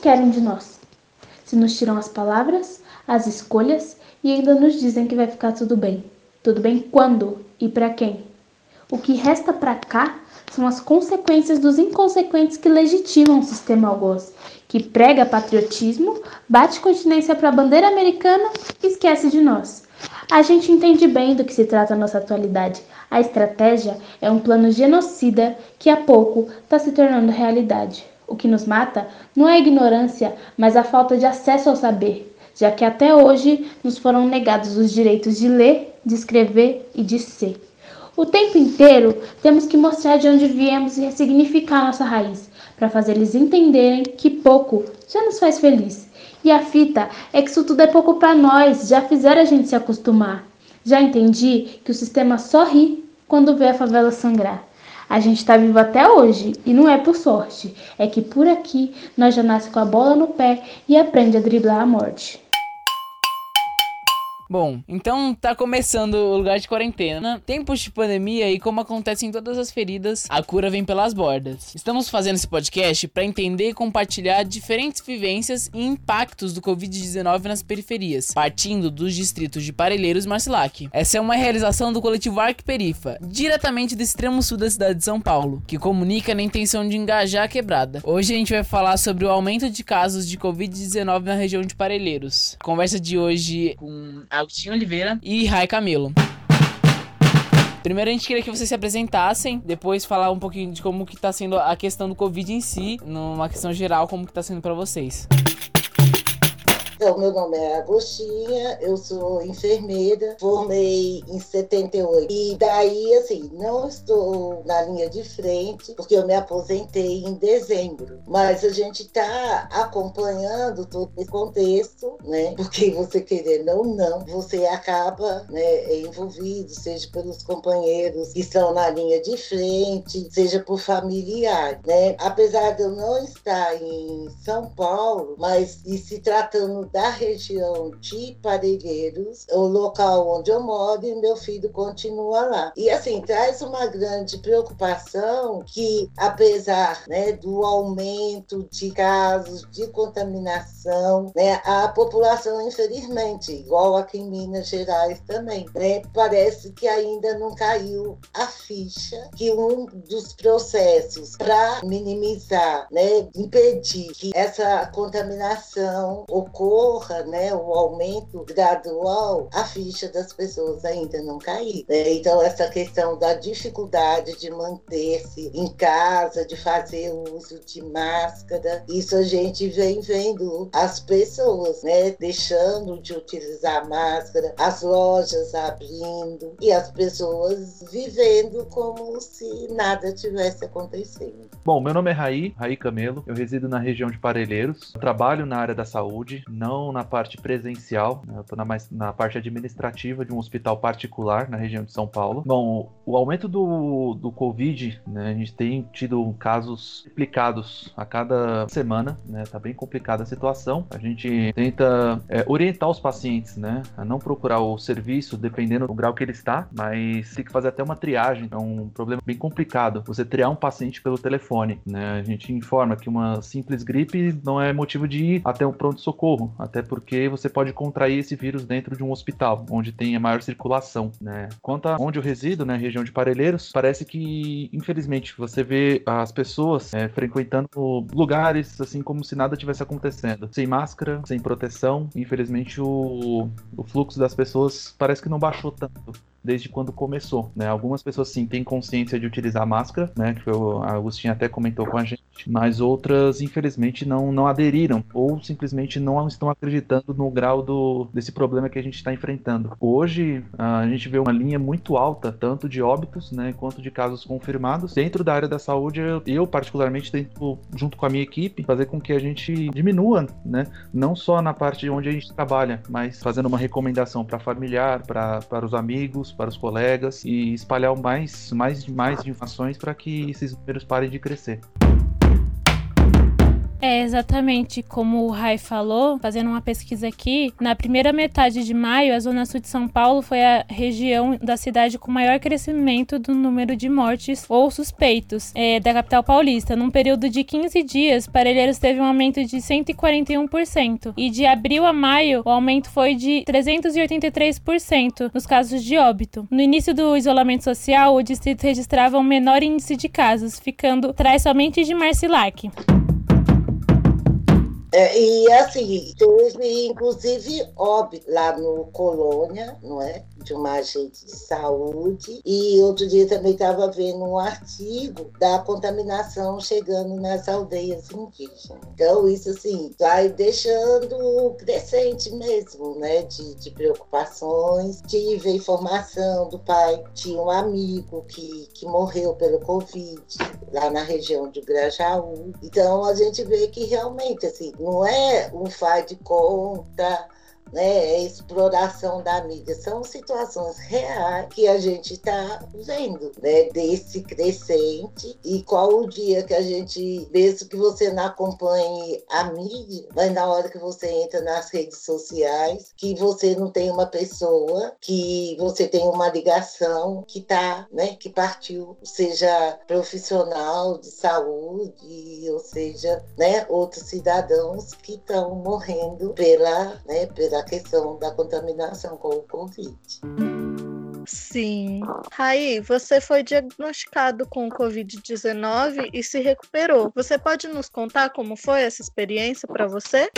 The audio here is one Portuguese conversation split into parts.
querem de nós. Se nos tiram as palavras, as escolhas e ainda nos dizem que vai ficar tudo bem. Tudo bem quando e para quem? O que resta para cá são as consequências dos inconsequentes que legitimam o sistema algoz, que prega patriotismo, bate continência para a bandeira americana e esquece de nós. A gente entende bem do que se trata a nossa atualidade. A estratégia é um plano genocida que a pouco está se tornando realidade. O que nos mata não é a ignorância, mas a falta de acesso ao saber, já que até hoje nos foram negados os direitos de ler, de escrever e de ser. O tempo inteiro temos que mostrar de onde viemos e ressignificar nossa raiz, para fazer eles entenderem que pouco já nos faz feliz e a fita é que isso tudo é pouco para nós, já fizeram a gente se acostumar. Já entendi que o sistema só ri quando vê a favela sangrar. A gente está vivo até hoje e não é por sorte, é que por aqui nós já nasce com a bola no pé e aprende a driblar a morte. Bom, então tá começando o lugar de quarentena. Tempos de pandemia e como acontece em todas as feridas, a cura vem pelas bordas. Estamos fazendo esse podcast para entender e compartilhar diferentes vivências e impactos do Covid-19 nas periferias, partindo dos distritos de Parelheiros e Marcilac. Essa é uma realização do coletivo Arc Perifa, diretamente do extremo sul da cidade de São Paulo, que comunica na intenção de engajar a quebrada. Hoje a gente vai falar sobre o aumento de casos de Covid-19 na região de Parelheiros. Conversa de hoje com a Agostinho Oliveira e Rai Camilo. Primeiro a gente queria que vocês se apresentassem, depois falar um pouquinho de como que tá sendo a questão do Covid em si, numa questão geral, como que tá sendo para vocês. Então, meu nome é Agostinha, eu sou enfermeira, formei em 78. E daí, assim, não estou na linha de frente, porque eu me aposentei em dezembro. Mas a gente está acompanhando todo esse contexto, né? Porque você querendo ou não, você acaba né, envolvido, seja pelos companheiros que estão na linha de frente, seja por familiar, né? Apesar de eu não estar em São Paulo, mas e se tratando da região de Parelheiros, o local onde eu moro, e meu filho continua lá. E assim, traz uma grande preocupação que, apesar né, do aumento de casos de contaminação, né, a população, infelizmente, igual aqui em Minas Gerais também, né, parece que ainda não caiu a ficha que um dos processos para minimizar, né, impedir que essa contaminação ocorra, né, o aumento gradual, a ficha das pessoas ainda não caiu. Né? Então, essa questão da dificuldade de manter-se em casa, de fazer uso de máscara, isso a gente vem vendo as pessoas, né, deixando de utilizar máscara, as lojas abrindo e as pessoas vivendo como se nada tivesse acontecendo. Bom, meu nome é Raí, Raí Camelo, eu resido na região de Parelheiros, trabalho na área da saúde, não na parte presencial, né? eu na, na parte administrativa de um hospital particular na região de São Paulo. Bom, o aumento do, do Covid, né, a gente tem tido casos duplicados a cada semana, né, tá bem complicada a situação. A gente tenta é, orientar os pacientes, né, a não procurar o serviço dependendo do grau que ele está, mas tem que fazer até uma triagem, é um problema bem complicado. Você triar um paciente pelo telefone, né, a gente informa que uma simples gripe não é motivo de ir até um pronto-socorro, até porque você pode contrair esse vírus dentro de um hospital, onde tem a maior circulação, né. Quanto a onde eu resido, né, região de Parelheiros, parece que, infelizmente, você vê as pessoas é, frequentando lugares assim como se nada tivesse acontecendo, sem máscara, sem proteção. Infelizmente, o, o fluxo das pessoas parece que não baixou tanto desde quando começou, né? Algumas pessoas sim têm consciência de utilizar máscara, né? Que o Agostinho até comentou com a gente, mas outras infelizmente não não aderiram ou simplesmente não estão acreditando no grau do desse problema que a gente está enfrentando. Hoje a gente vê uma linha muito alta tanto de óbitos, né, quanto de casos confirmados dentro da área da saúde. Eu, particularmente tento junto com a minha equipe fazer com que a gente diminua, né? Não só na parte onde a gente trabalha, mas fazendo uma recomendação para familiar, para para os amigos para os colegas e espalhar mais, mais, mais informações para que esses números parem de crescer. É exatamente como o Rai falou, fazendo uma pesquisa aqui, na primeira metade de maio, a Zona Sul de São Paulo foi a região da cidade com maior crescimento do número de mortes ou suspeitos é, da capital paulista. Num período de 15 dias, Parelheiros teve um aumento de 141%. E de abril a maio, o aumento foi de 383% nos casos de óbito. No início do isolamento social, o distrito registrava um menor índice de casos, ficando atrás somente de Marcilac. É, e assim, teve inclusive óbito lá no Colônia, não é? De uma agente de saúde. E outro dia também estava vendo um artigo da contaminação chegando nas aldeias indígenas. Então, isso assim, vai deixando crescente mesmo, né? De, de preocupações. Tive a informação do pai, tinha um amigo que, que morreu pelo Covid lá na região de Grajaú. Então, a gente vê que realmente, assim, não é um faz de conta, né, é exploração da mídia. São situações reais que a gente está vendo, né, desse crescente. E qual o dia que a gente, mesmo que você não acompanhe a mídia, mas na hora que você entra nas redes sociais, que você não tem uma pessoa, que você tem uma ligação que tá, né, que partiu, seja profissional de saúde, ou seja, né, outros cidadãos que estão morrendo pela, né, pela a questão da contaminação com o Covid. Sim. Raí, você foi diagnosticado com o Covid-19 e se recuperou. Você pode nos contar como foi essa experiência para você?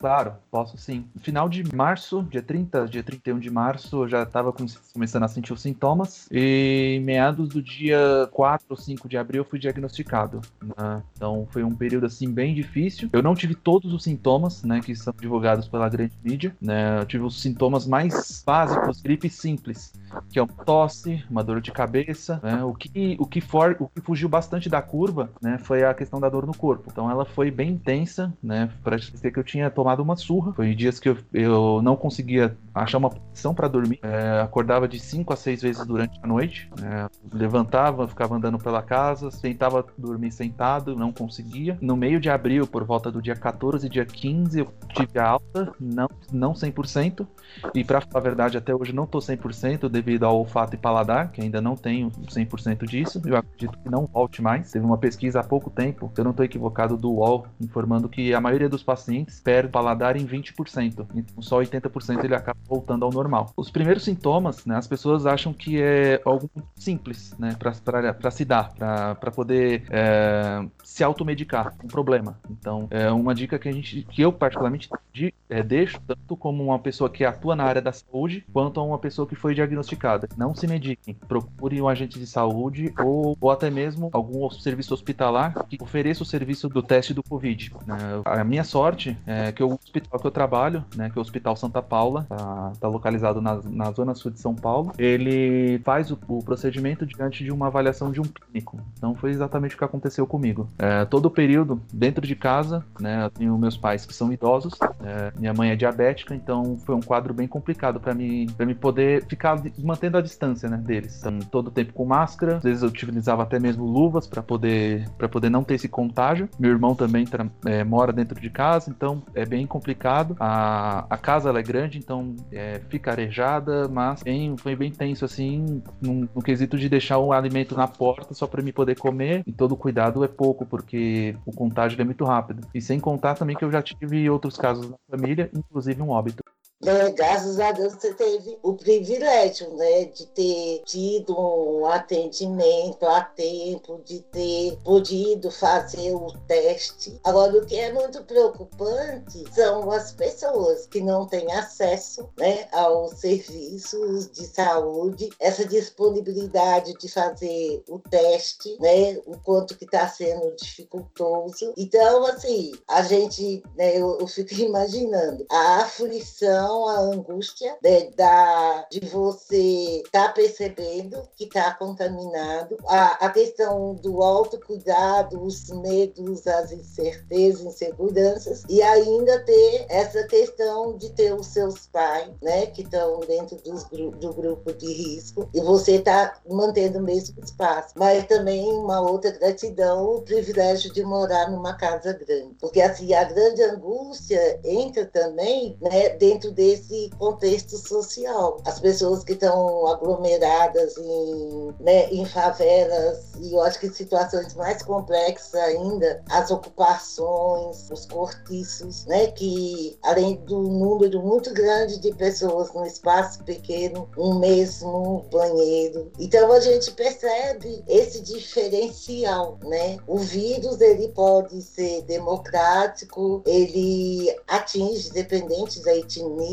Claro, posso sim. No final de março, dia 30, dia 31 de março, eu já estava começando a sentir os sintomas. E meados do dia 4 ou 5 de abril eu fui diagnosticado. Né? Então foi um período assim bem difícil. Eu não tive todos os sintomas, né, que são divulgados pela grande mídia. Né? Eu tive os sintomas mais básicos, gripe simples, que é uma tosse, uma dor de cabeça. Né? O, que, o, que for, o que fugiu bastante da curva né, foi a questão da dor no corpo. Então ela foi bem intensa, né? Para que eu tinha tomado tomado uma surra. Foi dias que eu, eu não conseguia achar uma posição para dormir. É, acordava de 5 a 6 vezes durante a noite. É, levantava, ficava andando pela casa, tentava dormir sentado, não conseguia. No meio de abril, por volta do dia 14 e dia 15, eu tive a alta, não, não 100%. E para falar a verdade, até hoje não tô 100% devido ao olfato e paladar, que ainda não tenho 100% disso. Eu acredito que não volte mais. Teve uma pesquisa há pouco tempo, se eu não estou equivocado, do UOL, informando que a maioria dos pacientes perde paladar em 20%. Então só 80% ele acaba voltando ao normal. Os primeiros sintomas, né, as pessoas acham que é algo simples, né, para se dar, para poder é, se automedicar, um problema. Então, é uma dica que a gente, que eu particularmente de, é, deixo tanto como uma pessoa que atua na área da saúde, quanto a uma pessoa que foi diagnosticada. Não se mediquem, procure um agente de saúde ou, ou até mesmo algum serviço hospitalar que ofereça o serviço do teste do Covid. Né. A minha sorte é que eu o hospital que eu trabalho, né, que é o Hospital Santa Paula, tá, tá localizado na, na zona sul de São Paulo, ele faz o, o, procedimento diante de uma avaliação de um clínico. Então foi exatamente o que aconteceu comigo. É, todo o período dentro de casa, né, eu tenho meus pais que são idosos, é, minha mãe é diabética, então foi um quadro bem complicado para mim, para mim poder ficar mantendo a distância, né, deles. Então, todo o tempo com máscara, às vezes eu utilizava até mesmo luvas para poder para poder não ter esse contágio. Meu irmão também é, mora dentro de casa, então é bem complicado. A, a casa ela é grande, então é, fica arejada, mas bem, foi bem tenso assim, no, no quesito de deixar o alimento na porta só para me poder comer. E todo cuidado é pouco, porque o contágio é muito rápido. E sem contar também que eu já tive outros casos na família, inclusive um óbito né, graças a Deus você teve o privilégio né, de ter tido um atendimento a tempo, de ter podido fazer o teste. Agora, o que é muito preocupante são as pessoas que não têm acesso né, aos serviços de saúde, essa disponibilidade de fazer o teste, né, o quanto que está sendo dificultoso. Então, assim, a gente, né, eu, eu fico imaginando a aflição preocupação, a angústia né, da, de você estar tá percebendo que está contaminado, a, a questão do autocuidado, os medos, as incertezas, inseguranças, e ainda ter essa questão de ter os seus pais, né, que estão dentro dos, do grupo de risco, e você está mantendo o mesmo espaço. Mas também uma outra gratidão, o privilégio de morar numa casa grande. Porque assim, a grande angústia entra também né, dentro desse contexto social. As pessoas que estão aglomeradas em, né, em favelas, e eu acho que situações mais complexas ainda, as ocupações, os cortiços, né, que além do número muito grande de pessoas num espaço pequeno, um mesmo banheiro. Então a gente percebe esse diferencial, né? O vírus ele pode ser democrático, ele atinge dependente da etnia,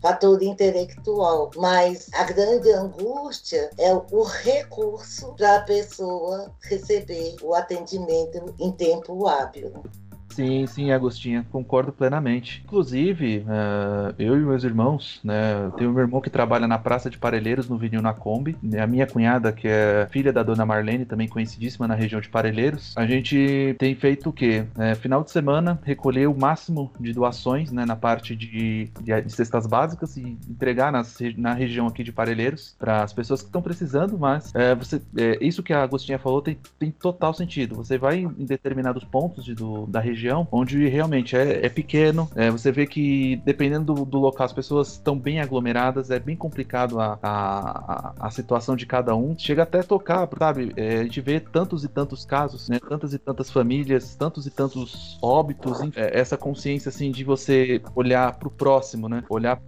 fator intelectual, mas a grande angústia é o recurso para a pessoa receber o atendimento em tempo hábil. Sim, sim, Agostinha, concordo plenamente. Inclusive, uh, eu e meus irmãos, né, eu tenho meu irmão que trabalha na Praça de Parelheiros, no Vinil na Kombi, a minha cunhada, que é filha da dona Marlene, também conhecidíssima na região de Parelheiros, a gente tem feito o quê? É, final de semana, recolher o máximo de doações, né, na parte de, de, de cestas básicas e entregar nas, na região aqui de Parelheiros para as pessoas que estão precisando, mas é, você, é, isso que a Agostinha falou tem, tem total sentido. Você vai em determinados pontos de, do, da região região onde realmente é, é pequeno. É, você vê que dependendo do, do, local, as pessoas estão bem aglomeradas, é bem complicado a, a, a, situação de cada um. Chega até a tocar, sabe? É, a gente vê tantos e tantos casos, né? Tantas e tantas famílias, tantos e tantos óbitos. É, essa consciência assim de você olhar para o próximo, né? Olhar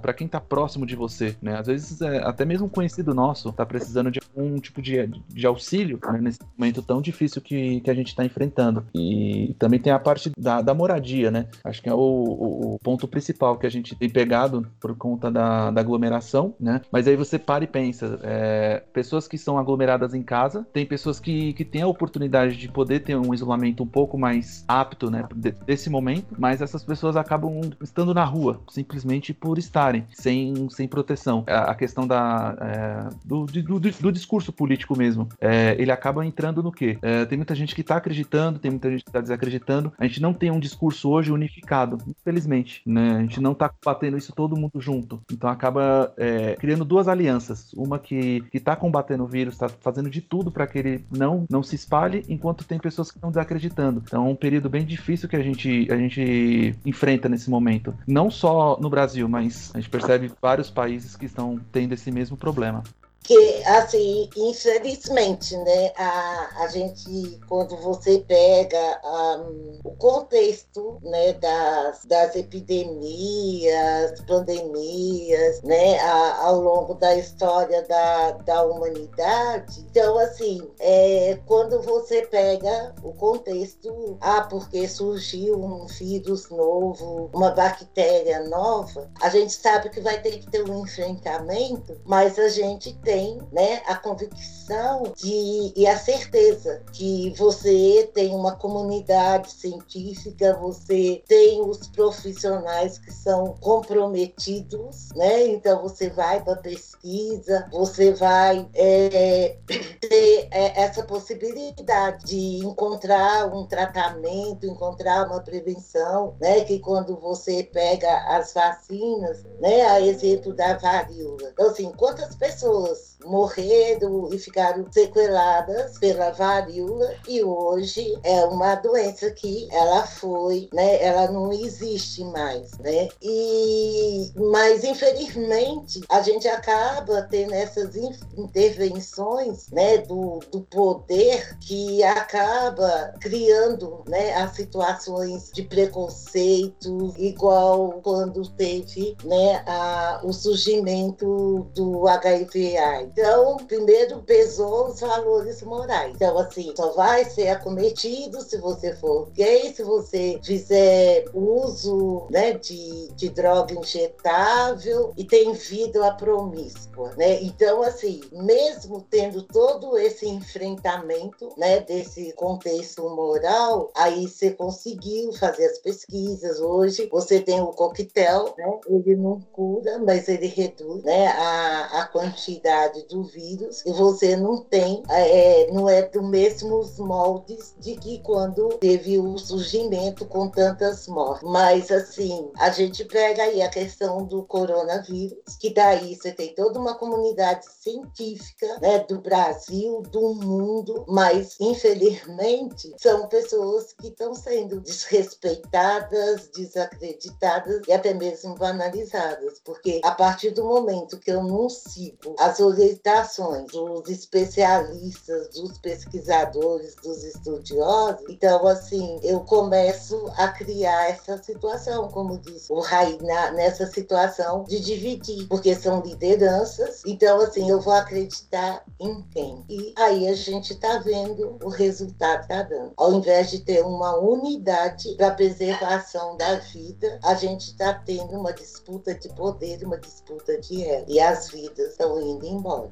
para quem está próximo de você, né? Às vezes é, até mesmo um conhecido nosso está precisando de algum tipo de, de auxílio né? nesse momento tão difícil que, que a gente está enfrentando. E também tem a parte da, da moradia, né? Acho que é o, o, ponto principal que a gente tem pegado por conta da, da aglomeração, né? Mas aí você para e pensa, é, pessoas que são aglomeradas em casa, tem pessoas que, que têm a oportunidade de poder ter um isolamento um pouco mais apto, né? Desse momento, mas essas pessoas acabam estando na rua, simplesmente por estarem, sem, sem proteção. A, a questão da, é, do, do, do, discurso político mesmo, é, ele acaba entrando no quê? É, tem muita gente que está acreditando, tem muita gente que está desacreditando, a gente não tem um discurso hoje unificado, infelizmente, né? A gente não tá batendo isso todo mundo junto. Então acaba é, criando duas alianças. Uma que, que tá combatendo o vírus, tá fazendo de tudo para que ele não, não se espalhe, enquanto tem pessoas que estão desacreditando. Então é um período bem difícil que a gente, a gente enfrenta nesse momento. Não só no Brasil, mas a gente percebe vários países que estão tendo esse mesmo problema que assim infelizmente né a, a gente quando você pega um, o contexto né das, das epidemias pandemias né a, ao longo da história da, da humanidade então assim é, quando você pega o contexto ah porque surgiu um vírus novo uma bactéria nova a gente sabe que vai ter que ter um enfrentamento mas a gente tem tem né, a convicção de, e a certeza que você tem uma comunidade científica, você tem os profissionais que são comprometidos, né? Então você vai para pesquisa, você vai é, ter é, essa possibilidade de encontrar um tratamento, encontrar uma prevenção, né? Que quando você pega as vacinas, né? A exemplo da varíola. Então, assim, quantas pessoas morreram e ficaram sequeladas pela varíola e hoje é uma doença que ela foi, né? Ela não existe mais, né? E mas infelizmente a gente acaba tendo essas intervenções, né? Do, do poder que acaba criando, né? As situações de preconceito, igual quando teve, né? A, o surgimento do HIV Então, primeiro pesou os valores morais. Então, assim, só vai ser acometido se você for gay, se você fizer uso né, de, de droga injetável e tem vida promíscua, né? Então, assim, mesmo tendo todo esse enfrentamento, né, desse contexto moral, aí você conseguiu fazer as pesquisas. Hoje você tem o coquetel, né? Ele não cura, mas ele reduz, né, a, a quantidade do vírus e você não tem, é, não é do mesmos moldes de que quando teve o surgimento com tantas mortes. Mas assim, a gente pega aí a questão do coronavírus, que daí você tem toda uma comunidade científica, né, do Brasil, do mundo, mas infelizmente são pessoas que estão sendo desrespeitadas, desacreditadas e até mesmo banalizadas, porque a partir do momento que eu não sigo as orientações dos especialistas, dos pesquisadores, dos estudiosos, então assim eu começo a criar essa situação, como diz o Raí, nessa situação de dividir, porque são lideranças, então assim eu vou acreditar em quem? E aí a gente está vendo o resultado tá dando. Ao invés de ter uma unidade para preservação da vida, a gente está tendo uma disputa de poder, uma disputa de ego. E as vidas estão indo embora.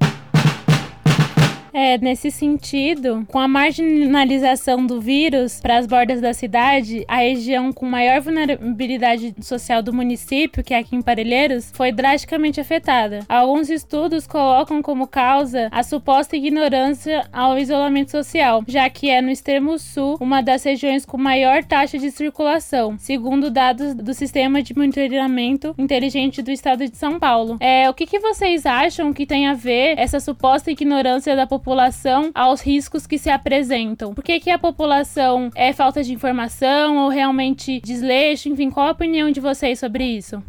É, nesse sentido, com a marginalização do vírus para as bordas da cidade, a região com maior vulnerabilidade social do município, que é aqui em Parelheiros, foi drasticamente afetada. Alguns estudos colocam como causa a suposta ignorância ao isolamento social, já que é no extremo sul uma das regiões com maior taxa de circulação, segundo dados do Sistema de Monitoramento Inteligente do Estado de São Paulo. É, o que, que vocês acham que tem a ver essa suposta ignorância da população? População aos riscos que se apresentam? Por que, que a população é falta de informação ou realmente desleixo? Enfim, qual a opinião de vocês sobre isso?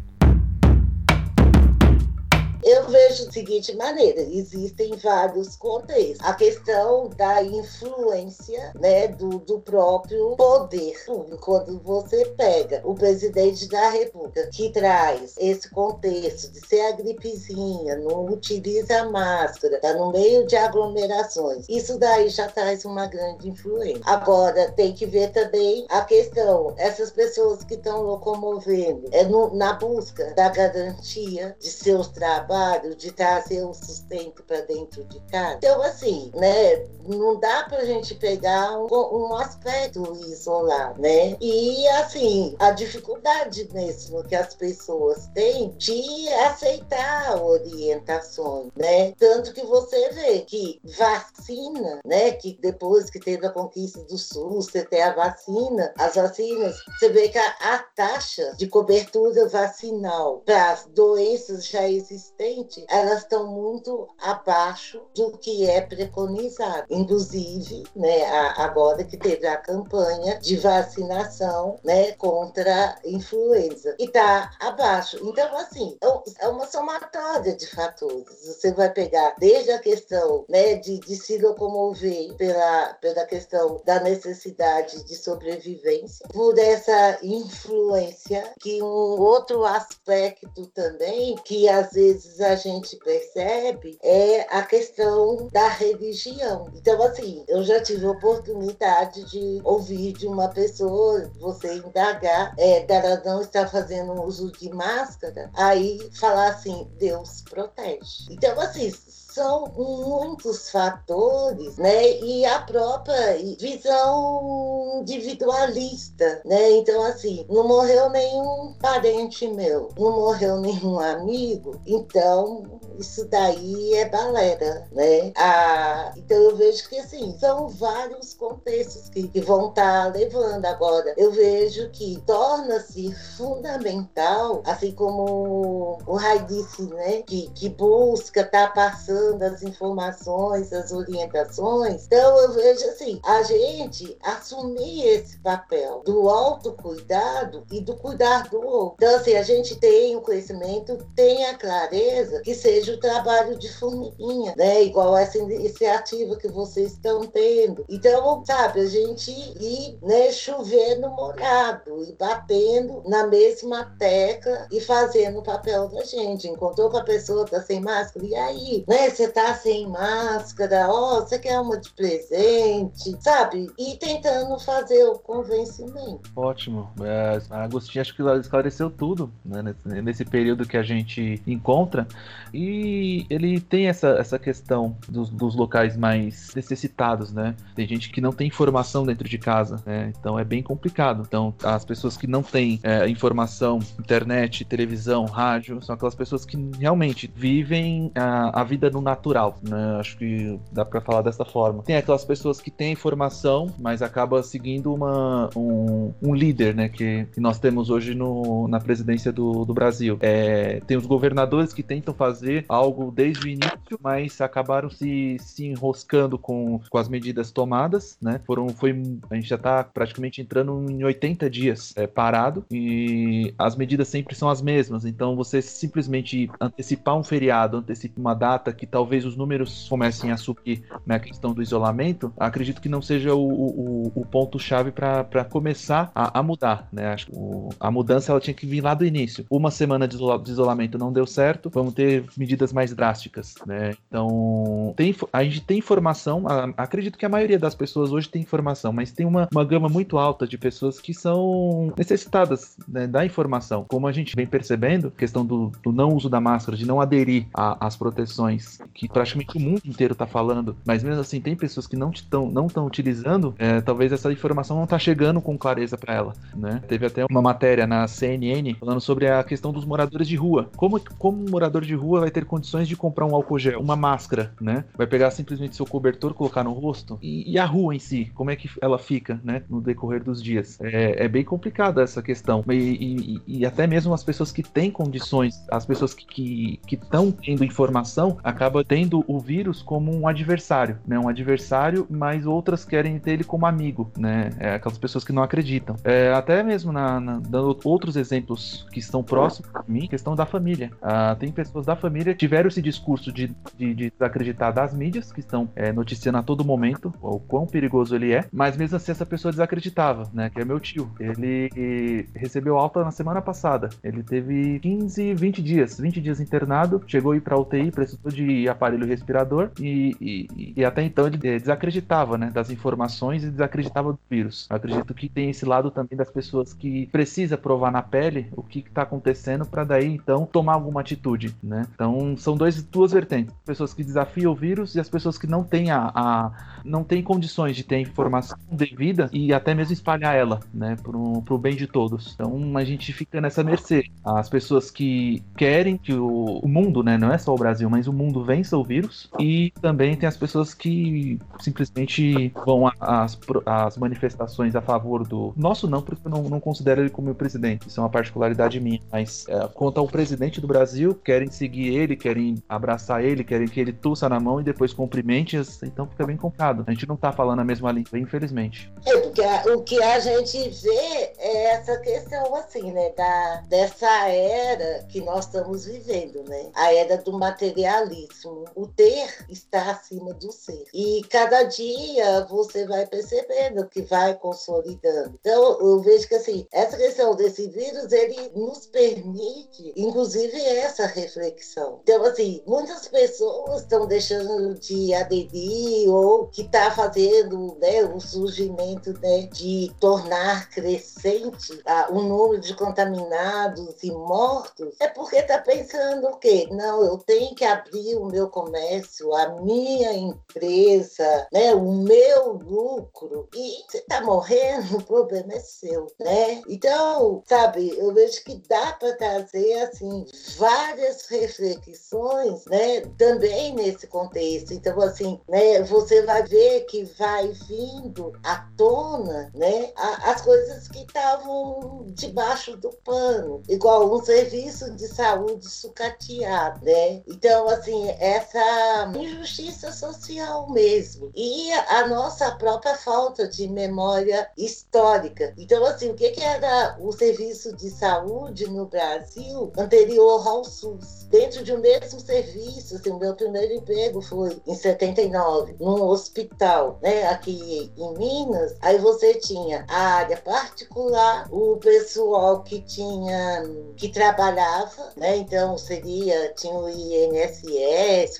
Vejo da seguinte maneira: existem vários contextos. A questão da influência né, do, do próprio poder público. Quando você pega o presidente da República, que traz esse contexto de ser a gripezinha, não utiliza máscara, está no meio de aglomerações, isso daí já traz uma grande influência. Agora, tem que ver também a questão: essas pessoas que estão locomovendo é no, na busca da garantia de seus trabalhos de trazer o sustento para dentro de casa. Então, assim, né, não dá para a gente pegar um, um aspecto isolar, né? E, assim, a dificuldade mesmo que as pessoas têm de aceitar orientações, né? Tanto que você vê que vacina, né, que depois que teve a conquista do SUS, você tem a vacina, as vacinas, você vê que a, a taxa de cobertura vacinal para as doenças já existentes elas estão muito abaixo do que é preconizado. Inclusive, né, agora que teve a campanha de vacinação né, contra a influenza. E está abaixo. Então, assim, é, é uma somatória de fatores. Você vai pegar desde a questão né, de, de se locomover pela, pela questão da necessidade de sobrevivência, por essa influência, que um outro aspecto também, que às vezes a gente percebe é a questão da religião. Então, assim, eu já tive a oportunidade de ouvir de uma pessoa, você indagar, é, dela não estar fazendo uso de máscara, aí falar assim, Deus protege. Então, assim, são muitos fatores, né? E a própria visão individualista, né? Então, assim, não morreu nenhum parente meu, não morreu nenhum amigo, então isso daí é balera, né? Ah, então eu vejo que assim, são vários contextos que, que vão estar tá levando agora. Eu vejo que torna-se fundamental, assim como o Rai disse, né? Que, que busca estar tá passando as informações, as orientações. Então eu vejo assim, a gente assumir esse papel do autocuidado e do cuidar do outro. Então, assim, a gente tem o conhecimento, tem a clareza que seja o trabalho de formiguinha, né? Igual essa iniciativa que vocês estão tendo. Então, sabe, a gente ir, né, chovendo molhado e batendo na mesma tecla e fazendo o papel da gente. Encontrou com a pessoa, tá sem máscara, e aí? Né? Você tá sem máscara, ó, você quer uma de presente, sabe? E tentando fazer o convencimento. Ótimo. É, a Agostinha acho que esclareceu tudo né, nesse, nesse período que a gente encontra. E ele tem essa, essa questão dos, dos locais mais necessitados, né? Tem gente que não tem informação dentro de casa, né? Então é bem complicado. Então, as pessoas que não têm é, informação, internet, televisão, rádio, são aquelas pessoas que realmente vivem a, a vida no natural, né? Acho que dá para falar dessa forma. Tem aquelas pessoas que têm informação, mas acaba seguindo uma, um, um líder, né? Que, que nós temos hoje no, na presidência do, do Brasil. É, tem os governadores que tentam fazer algo desde o início, mas acabaram se, se enroscando com, com as medidas tomadas, né? Foram, foi, a gente já está praticamente entrando em 80 dias é, parado e as medidas sempre são as mesmas. Então, você simplesmente antecipar um feriado, antecipar uma data que talvez os números comecem a subir na questão do isolamento, acredito que não seja o, o, o ponto-chave para começar a, a, mudar, né? Acho que o, a mudança ela tinha que vir lá do início. Uma semana de, de isolamento não deu certo, vamos ter medidas mais drásticas, né? Então, tem, a gente tem informação, a, acredito que a maioria das pessoas hoje tem informação, mas tem uma, uma gama muito alta de pessoas que são necessitadas né, da informação. Como a gente vem percebendo, questão do, do não uso da máscara, de não aderir às proteções que praticamente o mundo inteiro está falando, mas mesmo assim tem pessoas que não estão não estão utilizando, é, talvez essa informação não está chegando com clareza para ela, né? Teve até uma matéria na CNN falando sobre a questão dos moradores de rua. Como como um morador de rua vai ter condições de comprar um álcool gel, uma máscara, né? Vai pegar simplesmente seu cobertor, colocar no rosto e, e a rua em si, como é que ela fica, né? No decorrer dos dias. É, é bem complicada essa questão e, e, e, até mesmo as pessoas que têm condições, as pessoas que estão tendo informação, acaba tendo o vírus como um adversário, né? Um adversário, mas outras querem ter ele como amigo, né? É aquelas pessoas que não acreditam. É, até mesmo na, na, dando outros exemplos que estão próximos de mim, questão da família. Ah, tem pessoas da família que tiveram esse discurso de, de, de desacreditar das mídias, que estão é, noticiando a todo momento o quão perigoso ele é, mas mesmo assim essa pessoa desacreditava, né? Que é meu tio. Ele recebeu alta na semana passada. Ele teve 15, 20 dias, 20 dias internado, chegou a ir pra UTI, precisou de aparelho respirador e, e, e até então ele desacreditava, né? Das informações e desacreditava do vírus. Eu acredito que tem esse lado também das pessoas que precisa provar na pele o que está acontecendo para daí então tomar alguma atitude, né? Então são dois, duas vertentes: pessoas que desafiam o vírus e as pessoas que não têm a, a não têm condições de ter informação devida e até mesmo espalhar ela, né? Pro, pro bem de todos. Então a gente fica nessa mercê. As pessoas que querem que o, o mundo, né? Não é só o Brasil, mas o mundo vença o vírus e também tem as pessoas que simplesmente vão às, manifestações a favor do nosso não, porque eu não, não considero ele como meu presidente. Isso é uma particularidade minha. Mas é, contra o presidente do Brasil, querem seguir ele, querem abraçar ele, querem que ele tussa na mão e depois cumprimente. Então fica bem complicado. A gente não tá falando a mesma língua, infelizmente. É, porque o que a gente vê é essa questão, assim, né? Da, dessa era que nós estamos vivendo, né? A era do materialismo. O ter está acima do ser. E cada dia você vai percebendo que vai consolidando. Então, eu vejo que, assim, essa questão desse vírus, ele nos permite, inclusive, essa reflexão. Então, assim, muitas pessoas estão deixando de aderir ou que está fazendo né, o surgimento né, de tornar crescente ah, o número de contaminados e mortos, é porque está pensando o quê? Não, eu tenho que abrir o meu comércio, a minha empresa, né, o meu lucro. E você está morrendo, o problema é seu, né? Então, sabe, eu vejo que dá para trazer assim várias reflexões, né, também nesse contexto. Então, assim, né, você vai ver que vai vindo à tona, né, as coisas que estavam debaixo do pano, igual um serviço de saúde sucateado, né? Então, assim, essa injustiça social mesmo e a nossa própria falta de memória histórica. Então, assim, o que, que era o serviço de saúde no Brasil anterior ao SUS? Dentro de um mesmo serviço, assim, o meu primeiro emprego foi em 79, num hospital, né, aqui em Minas. Aí você tinha a área particular, o pessoal que tinha, que trabalhava, né, então seria, tinha o INSS,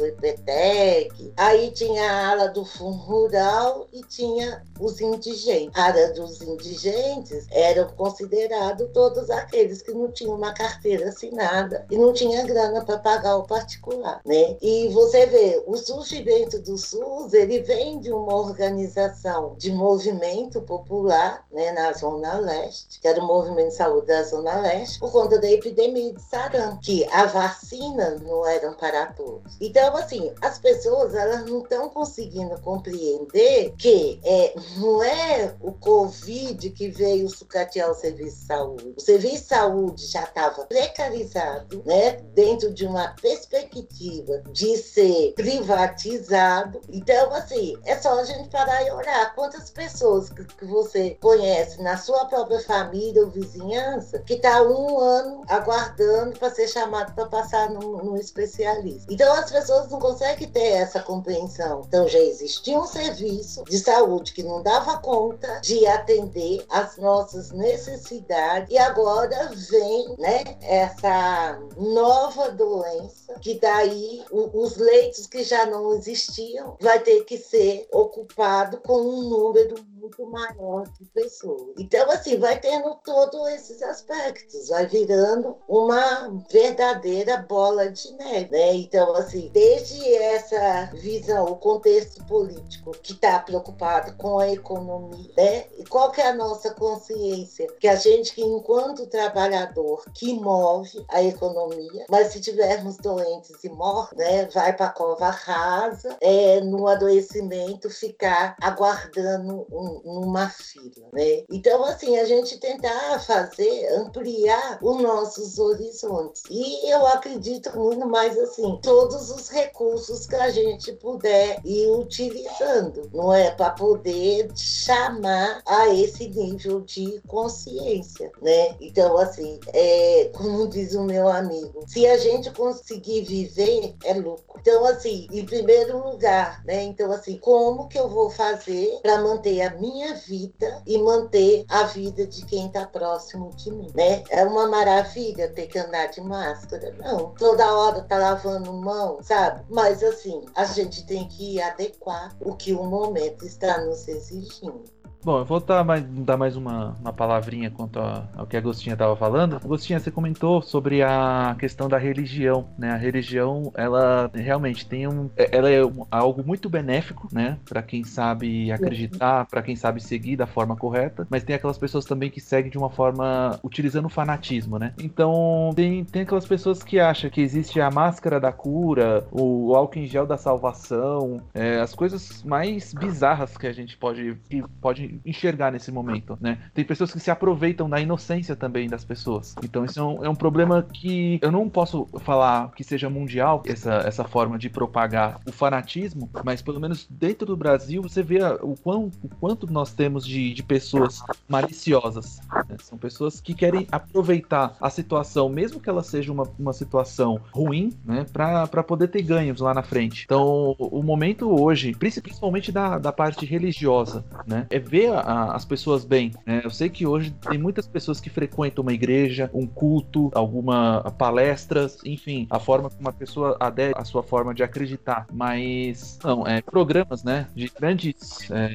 O IPTEC. Aí tinha a ala do Fundo Rural e tinha os indigentes. A área dos indigentes eram considerados todos aqueles que não tinham uma carteira assinada e não tinha grana para pagar o particular, né? E você vê, o surgimento do SUS, ele vem de uma organização de movimento popular, né, na Zona Leste, que era o Movimento de Saúde da Zona Leste, por conta da epidemia de sarampo, que a vacina não era para todos. Então, assim, as pessoas, elas não estão conseguindo compreender que é, não é o Covid que veio sucatear o serviço de saúde. O serviço de saúde já estava precarizado, né, dentro de uma perspectiva de ser privatizado. Então, assim, é só a gente parar e olhar quantas pessoas que, que você conhece na sua própria família ou vizinhança que está um ano aguardando para ser chamado para passar no especialista. Então, as pessoas não conseguem ter essa compreensão. Então, já existia um serviço de saúde que não dava conta de atender as nossas necessidades e agora vem, né, essa nova doença que daí os leitos que já não existiam vai ter que ser ocupado com um número muito maior de pessoas. Então, assim, vai tendo todos esses aspectos, vai virando uma verdadeira bola de neve, né? Então, assim, desde essa visão, o contexto político que está preocupado com a economia, né? E qual que é a nossa consciência? Que a gente, que enquanto trabalhador, que move a economia, mas se tivermos doentes e mortos, né? Vai para a cova rasa, é, no adoecimento, ficar aguardando um numa fila, né? Então, assim, a gente tentar fazer, ampliar os nossos horizontes. E eu acredito muito mais, assim, todos os recursos que a gente puder ir utilizando, não é? Para poder chamar a esse nível de consciência, né? Então, assim, é, como diz o meu amigo, se a gente conseguir viver, é lucro. Então, assim, em primeiro lugar, né? Então, assim, como que eu vou fazer para manter a minha vida e manter a vida de quem está próximo de mim, né? É uma maravilha ter que andar de máscara, não. Toda hora tá lavando mão, sabe? Mas assim, a gente tem que adequar o que o momento está nos exigindo. Bom, eu vou dar mais, dar mais uma, uma palavrinha quanto ao que a Agostinha estava falando. Agostinha, você comentou sobre a questão da religião, né? A religião, ela realmente tem um, ela é algo muito benéfico, né? Para quem sabe acreditar, para quem sabe seguir da forma correta, mas tem aquelas pessoas também que seguem de uma forma utilizando o fanatismo, né? Então tem, tem aquelas pessoas que acham que existe a máscara da cura, o, o álcool em gel da salvação, é, as coisas mais bizarras que a gente pode, que pode enxergar nesse momento, né? Tem pessoas que se aproveitam da inocência também das pessoas. Então isso é um, é um problema que eu não posso falar que seja mundial essa, essa forma de propagar o fanatismo, mas pelo menos dentro do Brasil você vê o, quão, o quanto nós temos de, de pessoas maliciosas. Né? São pessoas que querem aproveitar a situação, mesmo que ela seja uma, uma situação ruim, né? Para poder ter ganhos lá na frente. Então o momento hoje, principalmente da, da parte religiosa, né? É ver a, as pessoas bem. Né? Eu sei que hoje tem muitas pessoas que frequentam uma igreja, um culto, alguma palestras, enfim, a forma como a pessoa adere à sua forma de acreditar. Mas não, é programas, né, de grandes é,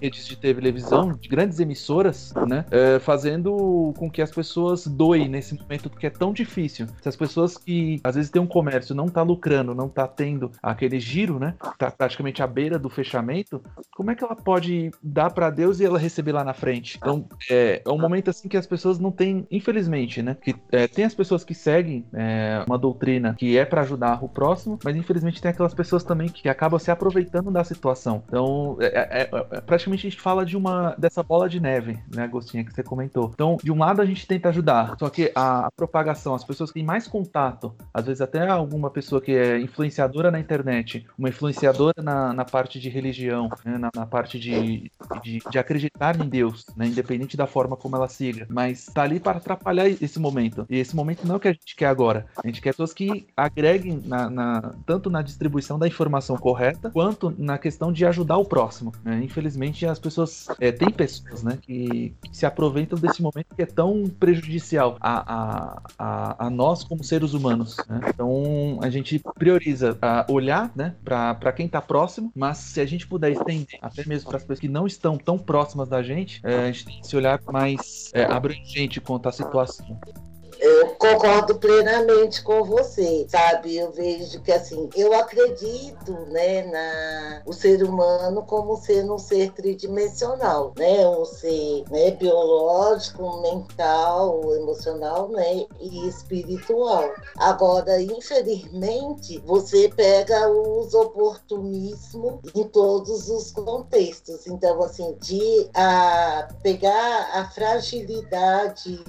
redes de televisão, de grandes emissoras, né, é, fazendo com que as pessoas doem nesse momento que é tão difícil. Se as pessoas que às vezes têm um comércio não tá lucrando, não tá tendo aquele giro, né, tá praticamente à beira do fechamento, como é que ela pode dar para Deus Deus e ela receber lá na frente. Então, é, é um momento assim que as pessoas não têm, infelizmente, né? Que é, tem as pessoas que seguem é, uma doutrina que é para ajudar o próximo, mas infelizmente tem aquelas pessoas também que acabam se aproveitando da situação. Então, é, é, é, é praticamente a gente fala de uma dessa bola de neve, né, Agostinha, que você comentou. Então, de um lado a gente tenta ajudar, só que a, a propagação, as pessoas que têm mais contato, às vezes até alguma pessoa que é influenciadora na internet, uma influenciadora na, na parte de religião, né, na, na, parte de, de, de acreditar em Deus, né? Independente da forma como ela siga. Mas tá ali para atrapalhar esse momento. E esse momento não é o que a gente quer agora. A gente quer pessoas que agreguem na, na tanto na distribuição da informação correta, quanto na questão de ajudar o próximo. Né? Infelizmente, as pessoas. É, tem pessoas né, que, se aproveitam desse momento que é tão prejudicial a, a, a, a nós como seres humanos. Né? Então a gente prioriza olhar né, para quem está próximo, mas se a gente puder estender até mesmo para as pessoas que não estão tão próximas da gente, é, a gente tem que se olhar mais é, abrangente quanto à situação. Eu concordo plenamente com você, sabe? Eu vejo que assim, eu acredito, né, na o ser humano como sendo um ser tridimensional, né? Um ser, né, biológico, mental, emocional, né, e espiritual. Agora, infelizmente, você pega os oportunismos em todos os contextos. Então, assim, de a pegar a fragilidade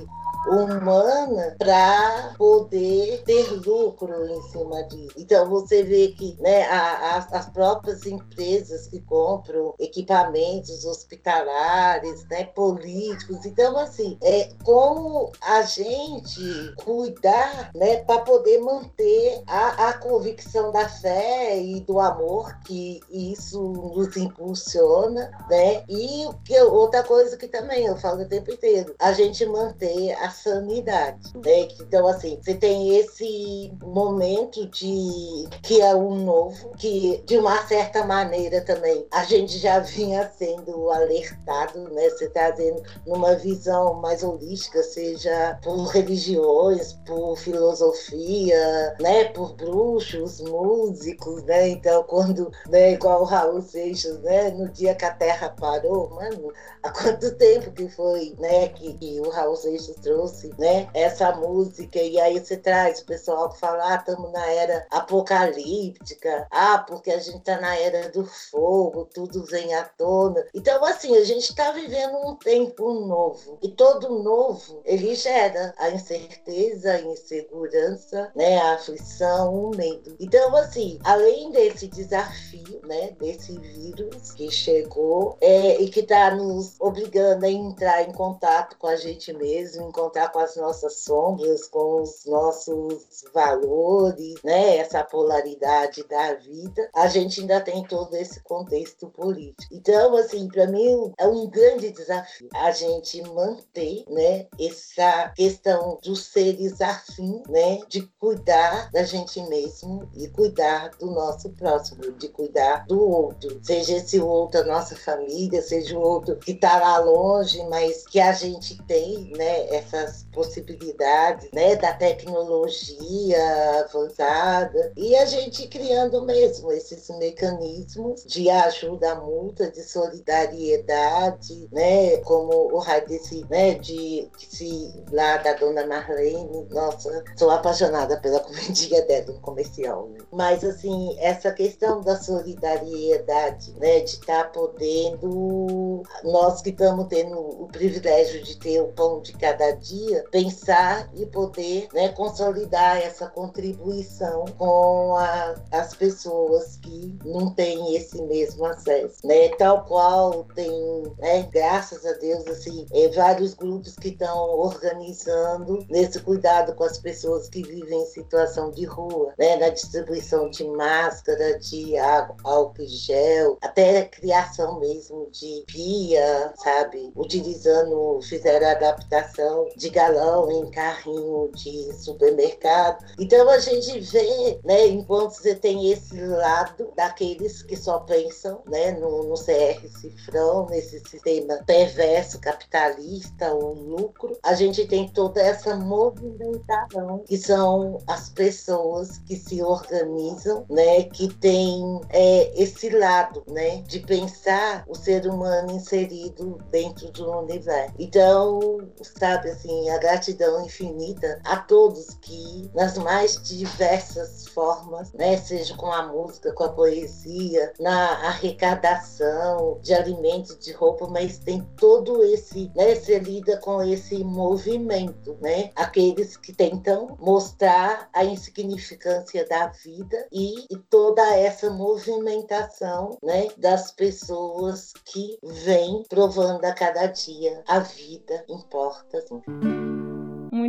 humana para poder ter lucro em cima disso. Então você vê que né, a, a, as próprias empresas que compram equipamentos hospitalares, né, políticos, então assim, é como a gente cuidar né, para poder manter a, a convicção da fé e do amor que isso nos impulsiona, né? E que, outra coisa que também eu falo o tempo inteiro, a gente manter a sanidade, né? Então, assim, você tem esse momento de que é um novo, que de uma certa maneira também a gente já vinha sendo alertado, né? Você trazendo tá numa visão mais holística, seja por religiões, por filosofia, né? Por bruxos, músicos, né? Então, quando, né? Igual o Raul Seixas, né? No dia que a Terra parou, mano, há quanto tempo que foi, né? Que, que o Raul Seixas trouxe trouxe, né, essa música, e aí você traz o pessoal que fala, ah, estamos na era apocalíptica, ah, porque a gente está na era do fogo, tudo vem à tona. Então, assim, a gente está vivendo um tempo novo, e todo novo, ele gera a incerteza, a insegurança, né, a aflição, o medo. Então, assim, além desse desafio, né, desse vírus que chegou é, e que está nos obrigando a entrar em contato com a gente mesmo, contar com as nossas sombras, com os nossos valores, né? Essa polaridade da vida, a gente ainda tem todo esse contexto político. Então, assim, para mim é um grande desafio a gente manter, né? Essa questão dos seres afins, né? De cuidar da gente mesmo e cuidar do nosso próximo, de cuidar do outro, seja esse outro a nossa família, seja o outro que está lá longe, mas que a gente tem, né? Essa essas possibilidades né, da tecnologia avançada e a gente criando mesmo esses mecanismos de ajuda mútua, de solidariedade, né, como o desse, né, de se lá da dona Marlene, nossa, sou apaixonada pela comidinha dela no comercial, né? mas assim, essa questão da solidariedade, né, de estar tá podendo, nós que estamos tendo o privilégio de ter o pão de cada dia pensar e poder né, consolidar essa contribuição com a, as pessoas que não têm esse mesmo acesso, né? Tal qual tem, né, graças a Deus, assim, é, vários grupos que estão organizando nesse cuidado com as pessoas que vivem em situação de rua, né? Na distribuição de máscara, de água, álcool gel, até criação mesmo de pia, sabe? Utilizando, fizeram adaptação de galão em carrinho de supermercado. Então a gente vê, né, enquanto você tem esse lado daqueles que só pensam né, no, no CR cifrão, nesse sistema perverso capitalista, o lucro, a gente tem toda essa movimentação que são as pessoas que se organizam, né, que tem é, esse lado né, de pensar o ser humano inserido dentro do universo. Então, sabe, assim, a gratidão infinita a todos que, nas mais diversas formas, né, seja com a música, com a poesia, na arrecadação de alimentos, de roupa, mas tem todo esse, né, você lida com esse movimento, né, aqueles que tentam mostrar a insignificância da vida e, e toda essa movimentação, né, das pessoas que vêm provando a cada dia a vida importa. Um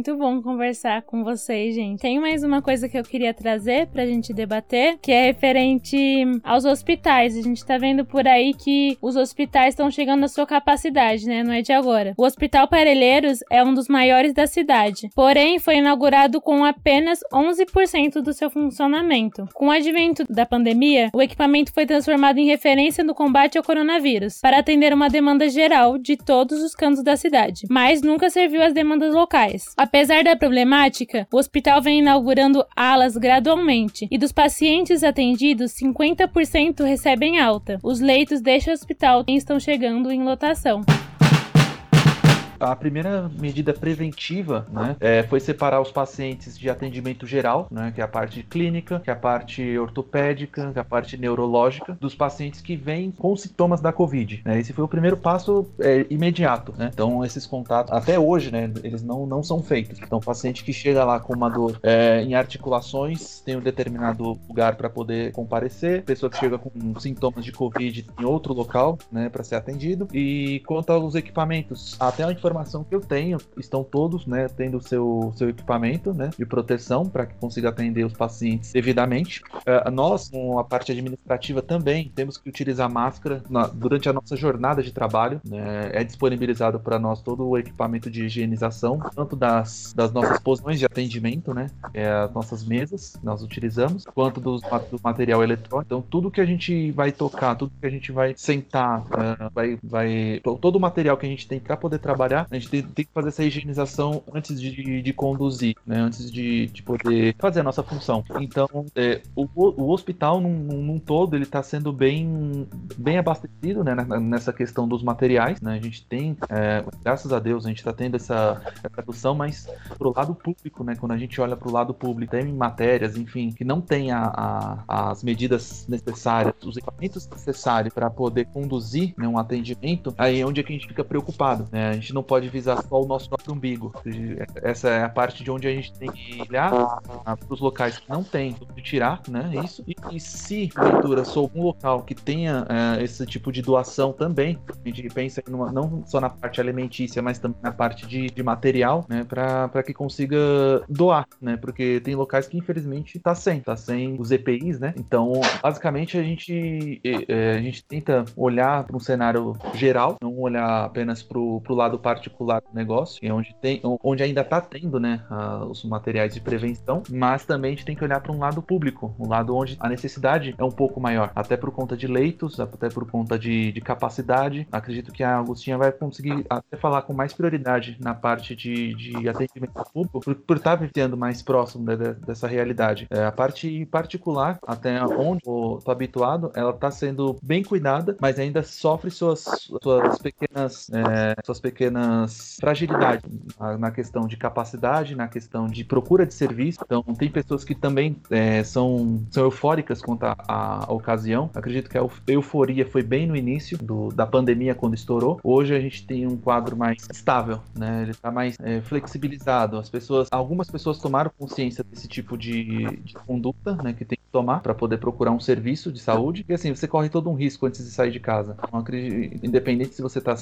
muito bom conversar com vocês, gente. Tem mais uma coisa que eu queria trazer pra gente debater, que é referente aos hospitais. A gente tá vendo por aí que os hospitais estão chegando à sua capacidade, né? Não é de agora. O Hospital Parelheiros é um dos maiores da cidade, porém foi inaugurado com apenas 11% do seu funcionamento. Com o advento da pandemia, o equipamento foi transformado em referência no combate ao coronavírus, para atender uma demanda geral de todos os cantos da cidade, mas nunca serviu às demandas locais. Apesar da problemática, o hospital vem inaugurando alas gradualmente e dos pacientes atendidos, 50% recebem alta. Os leitos deste hospital estão chegando em lotação a primeira medida preventiva né, é, foi separar os pacientes de atendimento geral, né, que é a parte clínica, que é a parte ortopédica, que é a parte neurológica, dos pacientes que vêm com sintomas da Covid. Né? Esse foi o primeiro passo é, imediato. Né? Então, esses contatos, até hoje, né, eles não, não são feitos. Então, o paciente que chega lá com uma dor é, em articulações tem um determinado lugar para poder comparecer, pessoa que chega com sintomas de Covid em outro local né, para ser atendido. E quanto aos equipamentos, até a informação informação que eu tenho, estão todos, né, tendo seu seu equipamento, né, de proteção para que consiga atender os pacientes devidamente. Uh, nós, com a parte administrativa também, temos que utilizar máscara na, durante a nossa jornada de trabalho. Né, é disponibilizado para nós todo o equipamento de higienização, tanto das, das nossas posições de atendimento, né, é, as nossas mesas nós utilizamos, quanto dos, do material eletrônico. Então, tudo que a gente vai tocar, tudo que a gente vai sentar, uh, vai, vai todo o material que a gente tem para poder trabalhar a gente tem, tem, que fazer essa higienização antes de, de conduzir, né? Antes de, de, poder fazer a nossa função. Então, é, o, o hospital, num, num, todo, ele está sendo bem, bem abastecido, né? Nessa questão dos materiais, né? A gente tem, é, graças a Deus, a gente está tendo essa, redução, mas pro lado público, né? Quando a gente olha pro lado público, tem matérias, enfim, que não tem a, a, as medidas necessárias, os equipamentos necessários para poder conduzir né, um atendimento, aí é onde é que a gente fica preocupado, né? A gente não pode visar só o nosso próprio umbigo. Essa é a parte de onde a gente tem que olhar para os locais que não tem, tirar, né? Isso. E, e se, porventura, sou um local que tenha é, esse tipo de doação também, a gente pensa numa, não só na parte alimentícia, mas também na parte de, de material, né? Para que consiga doar, né? Porque tem locais que infelizmente tá sem, tá sem os EPIs, né? Então, basicamente a gente é, a gente tenta olhar para um cenário geral, não olhar apenas para o lado particular do negócio, e onde, tem, onde ainda está tendo né, uh, os materiais de prevenção, mas também a gente tem que olhar para um lado público, um lado onde a necessidade é um pouco maior, até por conta de leitos, até por conta de, de capacidade. Acredito que a Agostinha vai conseguir até falar com mais prioridade na parte de, de atendimento público, por, por estar tá vivendo mais próximo de, dessa realidade. É, a parte particular, até onde estou habituado, ela está sendo bem cuidada, mas ainda sofre suas, suas pequenas, é, suas pequenas fragilidades na questão de capacidade, na questão de procura de serviço. Então, tem pessoas que também é, são, são eufóricas quanto à ocasião. Acredito que a euforia foi bem no início do, da pandemia, quando estourou. Hoje a gente tem um quadro mais estável, né? Ele está mais é, flexibilizado. As pessoas, algumas pessoas tomaram consciência desse tipo de, de conduta, né? Que tem que tomar para poder procurar um serviço de saúde. E assim, você corre todo um risco antes de sair de casa. Então, acredito, independente se você está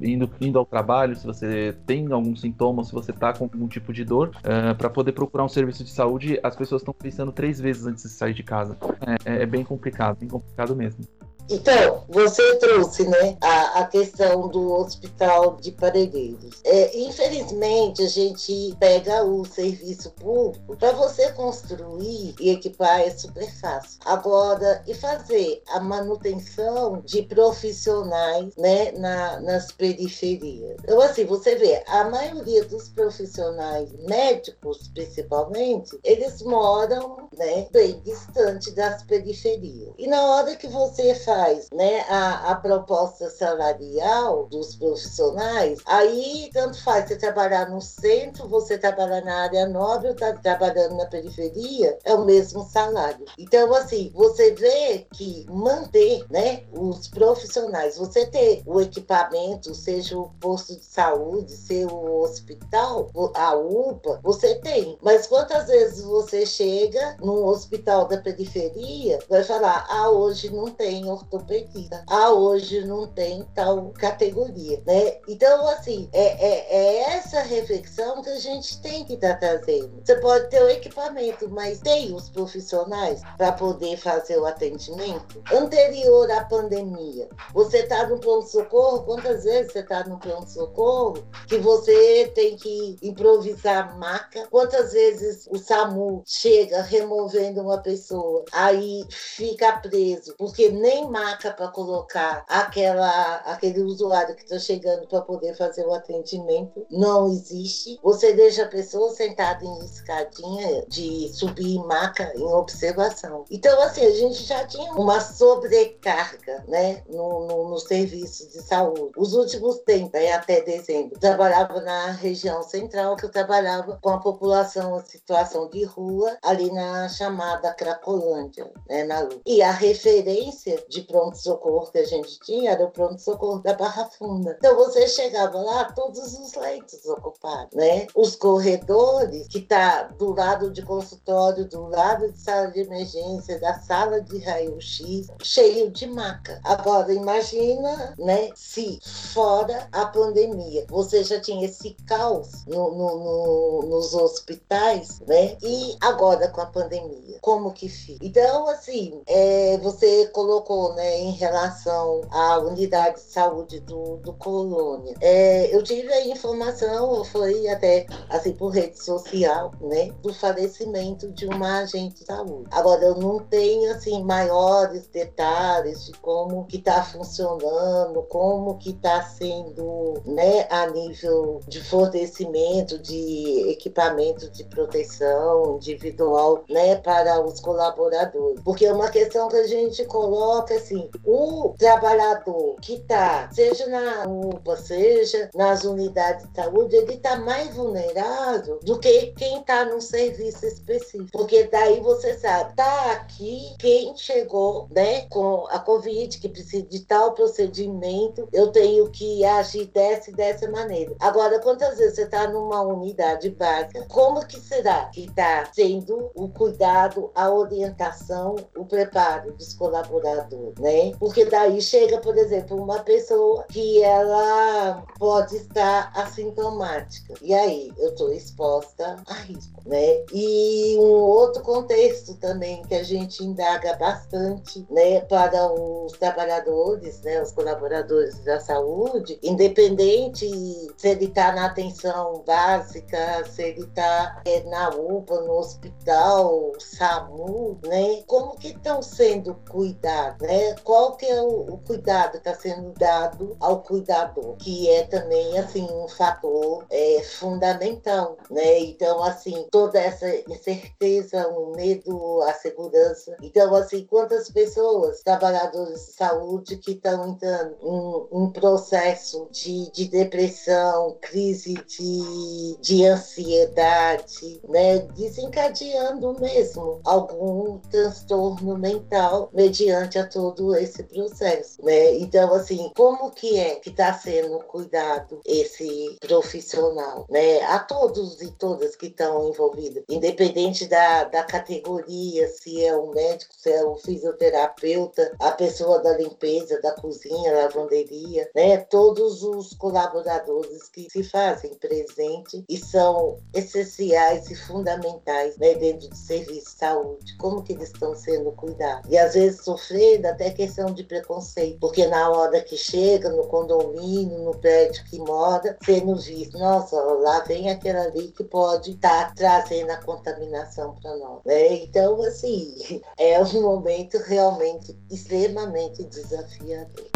indo, indo ao trabalho, trabalho, se você tem algum sintoma, se você está com algum tipo de dor, uh, eh, para poder procurar um serviço de saúde, as pessoas estão pensando três vezes antes de sair de casa. É, é bem complicado, bem complicado mesmo. Então, você trouxe né, a, a questão do hospital de Parelheiros. É, infelizmente, a gente pega o serviço público para você construir e equipar é super fácil. Agora, e fazer a manutenção de profissionais né, na, nas periferias. Então, assim, você vê, a maioria dos profissionais médicos, principalmente, eles moram né, bem distante das periferias. E na hora que você faz faz né, a, a proposta salarial dos profissionais, aí tanto faz você trabalhar no centro, você trabalhar na área nobre ou tá trabalhando na periferia, é o mesmo salário. Então, assim, você vê que manter né, os profissionais, você ter o equipamento, seja o posto de saúde, seja o hospital, a UPA, você tem. Mas quantas vezes você chega num hospital da periferia, vai falar, ah, hoje não tem ortopedista. Ah, hoje não tem tal categoria, né? Então, assim, é, é, é essa reflexão que a gente tem que estar tá trazendo. Você pode ter o equipamento, mas tem os profissionais para poder fazer o atendimento? Anterior à pandemia, você está no pronto-socorro, quantas vezes você está no pronto-socorro que você tem que improvisar maca? Quantas vezes o SAMU chega removendo uma pessoa, aí fica preso, porque nem maca para colocar aquela, aquele usuário que está chegando para poder fazer o atendimento não existe. Você deixa a pessoa sentada em escadinha de subir maca em observação. Então, assim, a gente já tinha uma sobrecarga, né, no, no, no serviço de saúde. Os últimos tempos, até dezembro, trabalhava na região central, que eu trabalhava com a população em situação de rua, ali na chamada Cracolândia, né, na Lu. E a referência de pronto-socorro que a gente tinha era o pronto-socorro da Barra Funda. Então, você chegava lá, todos os leitos ocupados, né? Os corredores, que tá do lado de consultório, do lado de sala de emergência, da sala de raio-x, cheio de maca. Agora, imagina, né, se fora a pandemia, você já tinha esse caos no, no, no, nos hospitais, né? E agora com a pandemia, como que fica? Então, assim, é, você colocou, né, em relação à unidade de saúde do, do Colônia. É, eu tive a informação, foi até assim por rede social, né, do falecimento de uma agente de saúde. Agora eu não tenho assim maiores detalhes de como que está funcionando, como que está sendo, né, a nível de fornecimento de equipamento de proteção individual, né, para os colaboradores, porque é uma questão que a gente coloca assim, o trabalhador que está, seja na UPA, seja nas unidades de saúde, ele está mais vulnerável do que quem está num serviço específico. Porque daí você sabe, tá aqui quem chegou né, com a Covid, que precisa de tal procedimento, eu tenho que agir dessa e dessa maneira. Agora, quantas vezes você está numa unidade básica, como que será que está sendo o cuidado, a orientação, o preparo dos colaboradores, né? Porque daí chega, por exemplo, uma pessoa que ela pode estar assintomática. E aí, eu estou exposta a risco, né? E um outro contexto também que a gente indaga bastante, né, para os trabalhadores, né, os colaboradores da saúde, independente se ele está na atenção básica, se ele está é, na UPA, no hospital, SAMU, né, como que estão sendo cuidados, né? Qual que é o, o cuidado que está sendo dado ao cuidador, que é também assim um fator é, fundamental, né? Então assim toda essa incerteza, o medo, a segurança. Então assim quantas pessoas, trabalhadores de saúde que estão entrando em um processo de, de depressão, crise de, de ansiedade, né? Desencadeando mesmo algum transtorno mental mediante a todo esse processo, né? Então assim como que é que está sendo cuidado esse profissional, né? A todos e todas que estão envolvidos, independente da, da categoria, se é o médico, se é o fisioterapeuta, a pessoa da limpeza, da cozinha, lavanderia, né? Todos os colaboradores que se fazem presente e são essenciais e fundamentais né, dentro do serviço de saúde. Como que eles estão sendo cuidados? E às vezes sofrendo até questão de preconceito, porque na hora que chega no condomínio, no prédio que mora, sendo visto, nossa, lá vem aquela ali que pode estar tá trazendo a contaminação para nós. Né? Então, assim, é um momento realmente extremamente desafiador.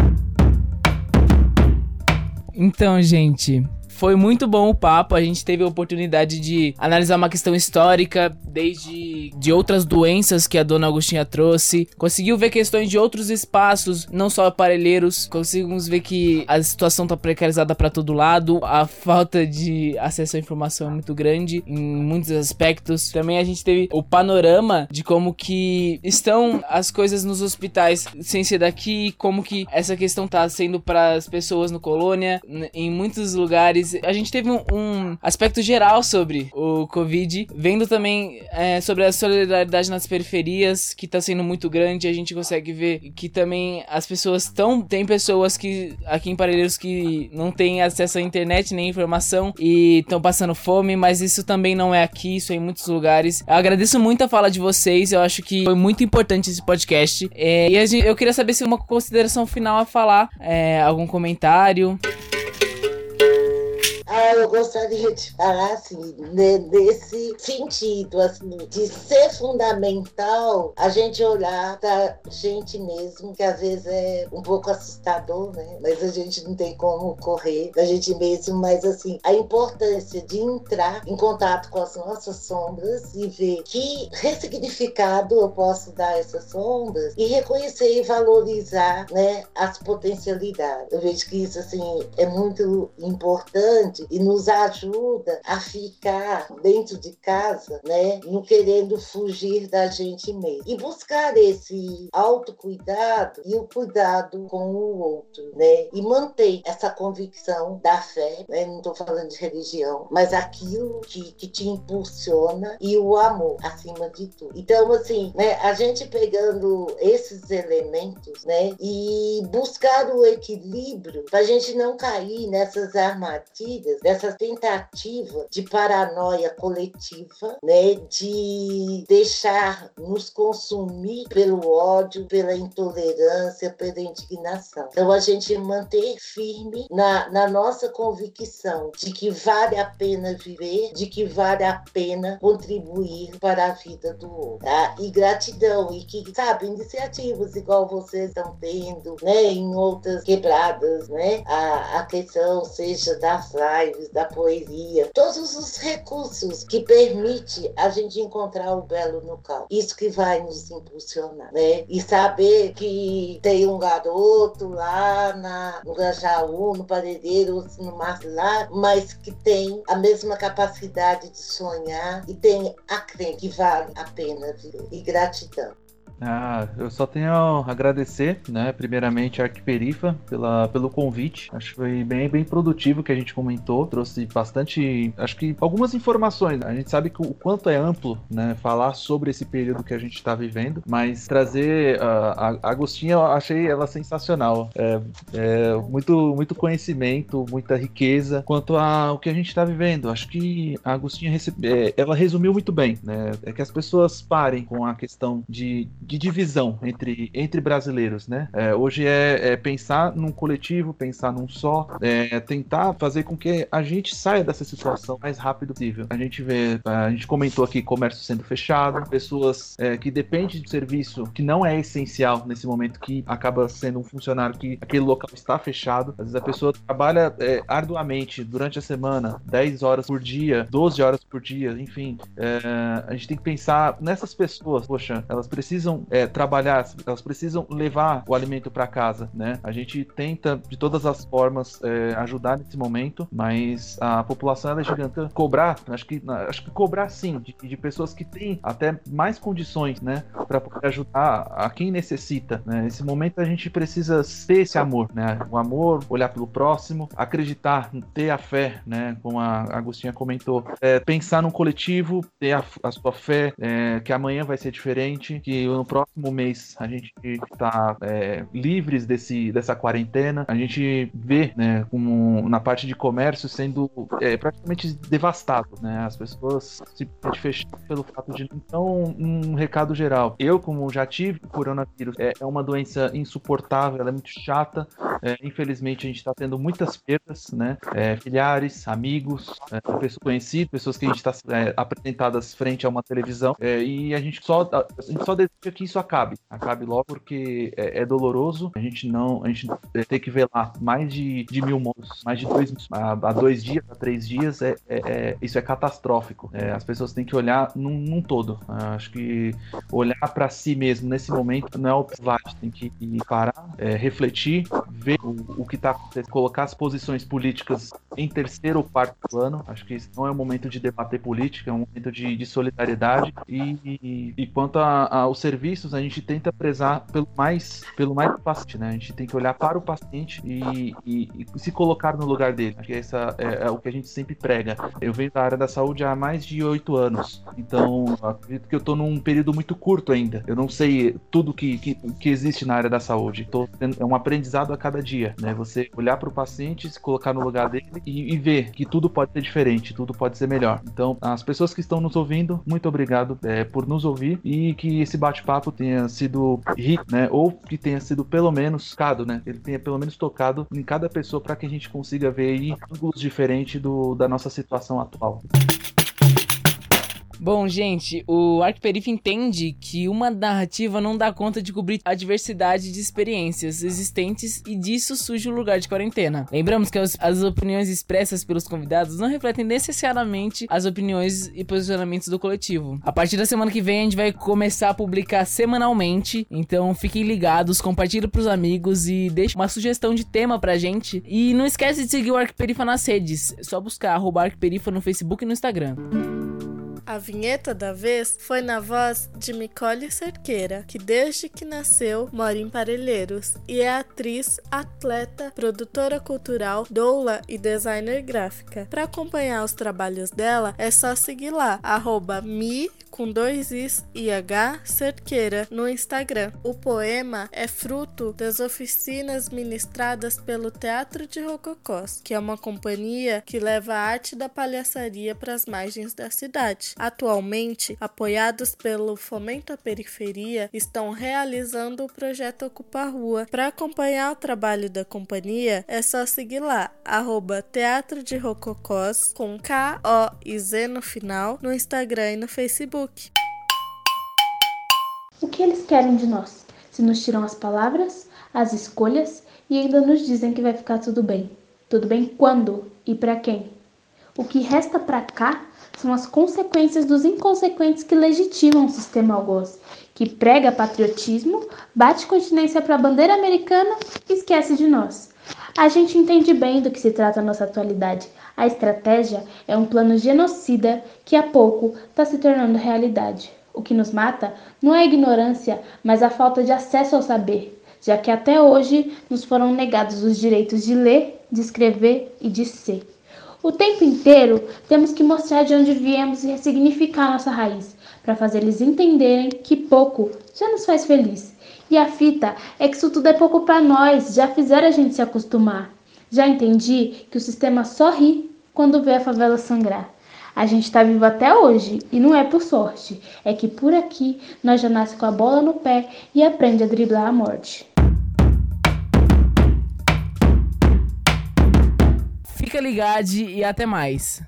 Então, gente, foi muito bom o papo, a gente teve a oportunidade de analisar uma questão histórica, desde de outras doenças que a dona Agostinha trouxe. Conseguiu ver questões de outros espaços, não só aparelheiros. Conseguimos ver que a situação tá precarizada para todo lado, a falta de acesso à informação é muito grande em muitos aspectos. Também a gente teve o panorama de como que estão as coisas nos hospitais sem ser daqui, como que essa questão tá sendo para as pessoas no colônia, em muitos lugares lugares. A gente teve um, um aspecto geral sobre o Covid, vendo também é, sobre a solidariedade nas periferias, que tá sendo muito grande. A gente consegue ver que também as pessoas estão. Tem pessoas que aqui em Parelheiros que não têm acesso à internet nem informação e estão passando fome, mas isso também não é aqui, isso é em muitos lugares. Eu agradeço muito a fala de vocês, eu acho que foi muito importante esse podcast. É, e gente, eu queria saber se uma consideração final a falar, é, algum comentário. Ah, eu gostaria de falar assim, nesse sentido, assim, de ser fundamental a gente olhar pra gente mesmo, que às vezes é um pouco assustador, né? Mas a gente não tem como correr da gente mesmo, mas assim, a importância de entrar em contato com as nossas sombras e ver que ressignificado eu posso dar a essas sombras e reconhecer e valorizar, né, as potencialidades. Eu vejo que isso assim é muito importante e nos ajuda a ficar dentro de casa, né, não querendo fugir da gente mesmo. E buscar esse autocuidado e o cuidado com o outro, né? E manter essa convicção da fé, né? Não estou falando de religião, mas aquilo que, que te impulsiona e o amor acima de tudo. Então, assim, né, a gente pegando esses elementos, né, e buscar o equilíbrio para a gente não cair nessas armadilhas dessa tentativa de paranoia coletiva, né, de deixar nos consumir pelo ódio, pela intolerância, pela indignação. Então a gente manter firme na, na nossa convicção de que vale a pena viver, de que vale a pena contribuir para a vida do outro. Tá? E gratidão, e que, sabe, iniciativas igual vocês estão tendo, né, em outras quebradas, né, a, a questão seja das lives, lives, da poesia, todos os recursos que permite a gente encontrar o belo no caos. Isso que vai nos impulsionar, né? E saber que tem um garoto lá na, no Gajaú, no Paredeiro, no Marcelar, mas que tem a mesma capacidade de sonhar e tem a crença que vale a pena viver. E gratidão. Ah, eu só tenho a agradecer, né, primeiramente a Arquiperifa pela, pelo convite. Acho que foi bem, bem produtivo que a gente comentou, trouxe bastante, acho que algumas informações. A gente sabe que o quanto é amplo, né, falar sobre esse período que a gente está vivendo, mas trazer uh, a, a Agostinha, eu achei ela sensacional. É, é, muito, muito conhecimento, muita riqueza quanto ao que a gente está vivendo. Acho que a Agostinha recebe, é, ela resumiu muito bem, né, é que as pessoas parem com a questão de de divisão entre, entre brasileiros, né? É, hoje é, é, pensar num coletivo, pensar num só, é, tentar fazer com que a gente saia dessa situação o mais rápido possível. A gente vê, a gente comentou aqui comércio sendo fechado, pessoas é, que dependem de serviço que não é essencial nesse momento, que acaba sendo um funcionário que aquele local está fechado. Às vezes a pessoa trabalha é, arduamente durante a semana, 10 horas por dia, 12 horas por dia, enfim. É, a gente tem que pensar nessas pessoas, poxa, elas precisam é, trabalhar, elas precisam levar o alimento para casa, né? A gente tenta de todas as formas é, ajudar nesse momento, mas a população é gigante. Cobrar, acho que, acho que cobrar sim, de, de pessoas que têm até mais condições, né, para ajudar a quem necessita. Né? Nesse momento a gente precisa ter esse amor, né? O amor, olhar pelo próximo, acreditar, ter a fé, né? Como a Agostinha comentou, é, pensar no coletivo, ter a, a sua fé, é, que amanhã vai ser diferente, que no próximo mês a gente está é, livres desse, dessa quarentena. A gente vê, né, como na parte de comércio sendo é, praticamente devastado, né? As pessoas se fecham pelo fato de então um recado geral. Eu, como já tive coronavírus, é, é uma doença insuportável, ela é muito chata. É, infelizmente a gente está tendo muitas perdas, né? É, familiares, amigos, é, pessoas conhecidas, pessoas que a gente está apresentadas frente a uma televisão e a gente só a gente só deseja que isso acabe. Acabe logo porque é, é doloroso. A gente não. A gente tem que lá mais de, de mil mortos, mais de dois. Há, dois dias, há três dias, é, é, é isso é catastrófico. É, as pessoas têm que olhar num, num todo. acho que olhar para si mesmo nesse momento não é o vale. Tem que parar, é, refletir, ver o, o que está acontecendo, colocar as posições políticas em terceiro ou quarto plano. Acho que isso não é um momento de debater política, é um momento de, de solidariedade. E, e, e quanto ao serviço serviços a gente tenta prezar pelo mais pelo mais paciente, né? A gente tem que olhar para o paciente e, e, e se colocar no lugar dele. Acho que essa é, é, o que a gente sempre prega. Eu venho da área da saúde há mais de oito anos, então acredito que eu estou num período muito curto ainda. Eu não sei tudo que, que, que existe na área da saúde. Tô tendo, é um aprendizado a cada dia, né? Você olhar para o paciente, se colocar no lugar dele e, e, ver que tudo pode ser diferente, tudo pode ser melhor. Então, as pessoas que estão nos ouvindo, muito obrigado é, por nos ouvir e que esse bate-papo tenha sido rico, né? Ou que tenha sido pelo menos tocado, né? Ele tenha pelo menos tocado em cada pessoa para que a gente consiga ver aí ângulos diferentes do, da nossa situação atual. Bom, gente, o Arcperif entende que uma narrativa não dá conta de cobrir a diversidade de experiências existentes e disso surge o lugar de quarentena. Lembramos que as, opiniões expressas pelos convidados não refletem necessariamente as opiniões e posicionamentos do coletivo. A partir da semana que vem a gente vai começar a publicar semanalmente, então fiquem ligados, compartilhem pros amigos e deixe uma sugestão de tema pra gente. E não esquece de seguir o Arcperifa nas redes, é só buscar arroba no Facebook e no Instagram. A vinheta da vez foi na voz de Micole Cerqueira, que desde que nasceu mora em Parelheiros e é atriz, atleta, produtora cultural, doula e designer gráfica. Para acompanhar os trabalhos dela, é só seguir lá, arroba mi com dois is e h cerqueira no Instagram. O poema é fruto das oficinas ministradas pelo Teatro de Rococós, que é uma companhia que leva a arte da palhaçaria para as margens da cidade. Atualmente, apoiados pelo Fomento à Periferia, estão realizando o projeto Ocupa Rua. Para acompanhar o trabalho da companhia, é só seguir lá, arroba Teatro de Rococós, com K-O e Z no final, no Instagram e no Facebook. O que eles querem de nós? Se nos tiram as palavras, as escolhas e ainda nos dizem que vai ficar tudo bem. Tudo bem quando e para quem? O que resta para cá são as consequências dos inconsequentes que legitimam o sistema algoz, que prega patriotismo, bate continência para a bandeira americana e esquece de nós. A gente entende bem do que se trata a nossa atualidade. A estratégia é um plano genocida que a pouco está se tornando realidade. O que nos mata não é a ignorância, mas a falta de acesso ao saber, já que até hoje nos foram negados os direitos de ler, de escrever e de ser. O tempo inteiro temos que mostrar de onde viemos e ressignificar nossa raiz, para fazer eles entenderem que pouco já nos faz feliz. E a fita é que isso tudo é pouco para nós, já fizeram a gente se acostumar. Já entendi que o sistema só ri quando vê a favela sangrar. A gente está vivo até hoje e não é por sorte, é que por aqui nós já nasce com a bola no pé e aprende a driblar a morte. Fica ligado e até mais.